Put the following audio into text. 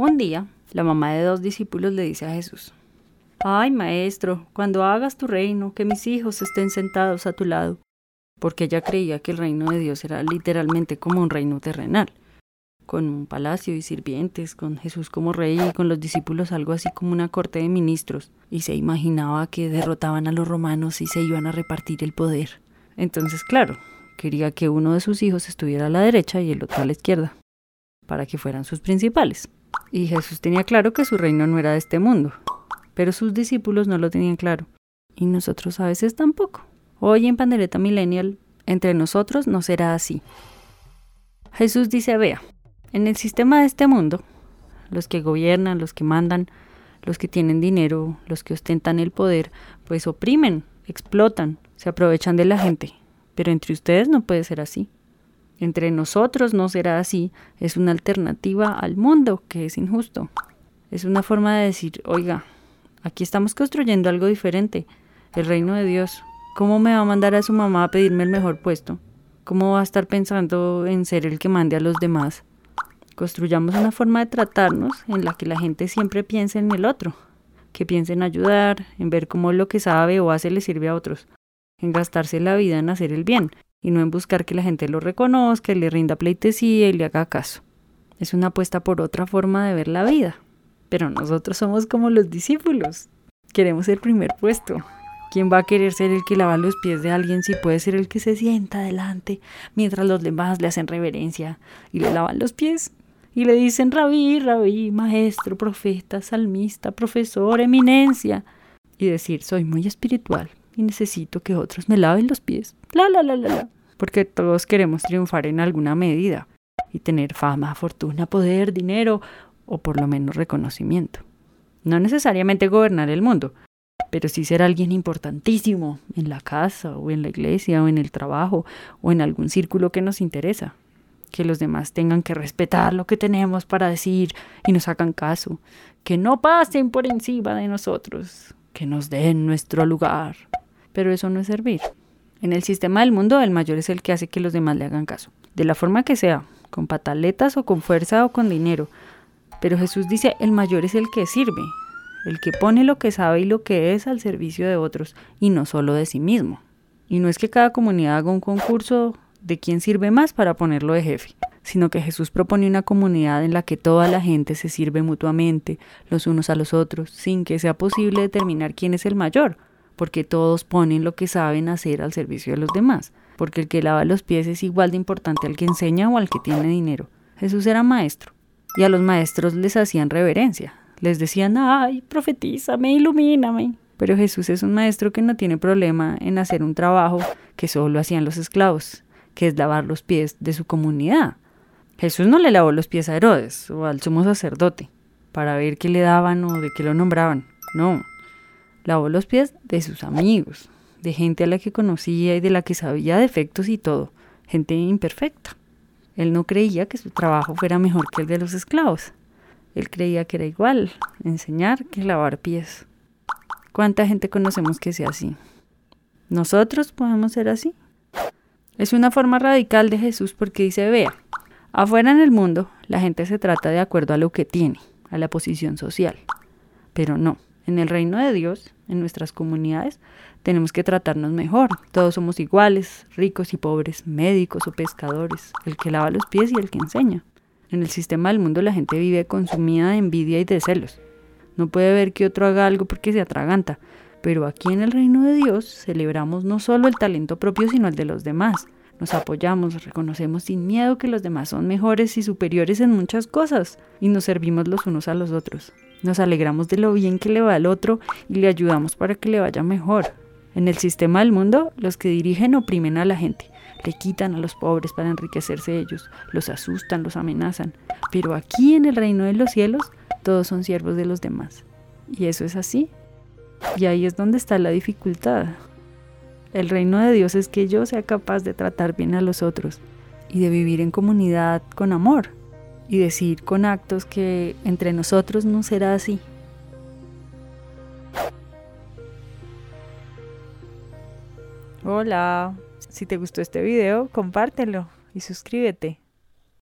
Un día, la mamá de dos discípulos le dice a Jesús, Ay, maestro, cuando hagas tu reino, que mis hijos estén sentados a tu lado, porque ella creía que el reino de Dios era literalmente como un reino terrenal, con un palacio y sirvientes, con Jesús como rey y con los discípulos algo así como una corte de ministros, y se imaginaba que derrotaban a los romanos y se iban a repartir el poder. Entonces, claro, quería que uno de sus hijos estuviera a la derecha y el otro a la izquierda, para que fueran sus principales. Y Jesús tenía claro que su reino no era de este mundo, pero sus discípulos no lo tenían claro. Y nosotros a veces tampoco. Hoy en Pandereta Millennial, entre nosotros no será así. Jesús dice, vea, en el sistema de este mundo, los que gobiernan, los que mandan, los que tienen dinero, los que ostentan el poder, pues oprimen, explotan, se aprovechan de la gente. Pero entre ustedes no puede ser así entre nosotros no será así, es una alternativa al mundo que es injusto. Es una forma de decir, oiga, aquí estamos construyendo algo diferente, el reino de Dios. ¿Cómo me va a mandar a su mamá a pedirme el mejor puesto? ¿Cómo va a estar pensando en ser el que mande a los demás? Construyamos una forma de tratarnos en la que la gente siempre piense en el otro, que piense en ayudar, en ver cómo lo que sabe o hace le sirve a otros, en gastarse la vida en hacer el bien, y no en buscar que la gente lo reconozca, le rinda pleitesía y le haga caso. Es una apuesta por otra forma de ver la vida. Pero nosotros somos como los discípulos. Queremos el primer puesto. ¿Quién va a querer ser el que lava los pies de alguien si puede ser el que se sienta adelante mientras los demás le hacen reverencia y le lavan los pies? Y le dicen rabí, rabí, maestro, profeta, salmista, profesor, eminencia. Y decir, soy muy espiritual, y necesito que otros me laven los pies. La, la, la, la, la. Porque todos queremos triunfar en alguna medida y tener fama, fortuna, poder, dinero o por lo menos reconocimiento. No necesariamente gobernar el mundo, pero sí ser alguien importantísimo en la casa o en la iglesia o en el trabajo o en algún círculo que nos interesa. Que los demás tengan que respetar lo que tenemos para decir y nos hagan caso. Que no pasen por encima de nosotros. Que nos den nuestro lugar pero eso no es servir. En el sistema del mundo, el mayor es el que hace que los demás le hagan caso, de la forma que sea, con pataletas o con fuerza o con dinero. Pero Jesús dice, el mayor es el que sirve, el que pone lo que sabe y lo que es al servicio de otros, y no solo de sí mismo. Y no es que cada comunidad haga un concurso de quién sirve más para ponerlo de jefe, sino que Jesús propone una comunidad en la que toda la gente se sirve mutuamente, los unos a los otros, sin que sea posible determinar quién es el mayor, porque todos ponen lo que saben hacer al servicio de los demás, porque el que lava los pies es igual de importante al que enseña o al que tiene dinero. Jesús era maestro, y a los maestros les hacían reverencia, les decían, ay, profetízame, ilumíname. Pero Jesús es un maestro que no tiene problema en hacer un trabajo que solo hacían los esclavos, que es lavar los pies de su comunidad. Jesús no le lavó los pies a Herodes o al sumo sacerdote para ver qué le daban o de qué lo nombraban. No, lavó los pies de sus amigos, de gente a la que conocía y de la que sabía defectos y todo, gente imperfecta. Él no creía que su trabajo fuera mejor que el de los esclavos. Él creía que era igual enseñar que lavar pies. ¿Cuánta gente conocemos que sea así? ¿Nosotros podemos ser así? Es una forma radical de Jesús porque dice, vea, afuera en el mundo la gente se trata de acuerdo a lo que tiene, a la posición social. Pero no, en el reino de Dios, en nuestras comunidades, tenemos que tratarnos mejor. Todos somos iguales, ricos y pobres, médicos o pescadores, el que lava los pies y el que enseña. En el sistema del mundo la gente vive consumida de envidia y de celos. No puede ver que otro haga algo porque se atraganta. Pero aquí en el reino de Dios celebramos no solo el talento propio, sino el de los demás. Nos apoyamos, reconocemos sin miedo que los demás son mejores y superiores en muchas cosas y nos servimos los unos a los otros. Nos alegramos de lo bien que le va al otro y le ayudamos para que le vaya mejor. En el sistema del mundo, los que dirigen oprimen a la gente, le quitan a los pobres para enriquecerse ellos, los asustan, los amenazan. Pero aquí en el reino de los cielos, todos son siervos de los demás. Y eso es así. Y ahí es donde está la dificultad. El reino de Dios es que yo sea capaz de tratar bien a los otros y de vivir en comunidad con amor y decir con actos que entre nosotros no será así. Hola, si te gustó este video, compártelo y suscríbete.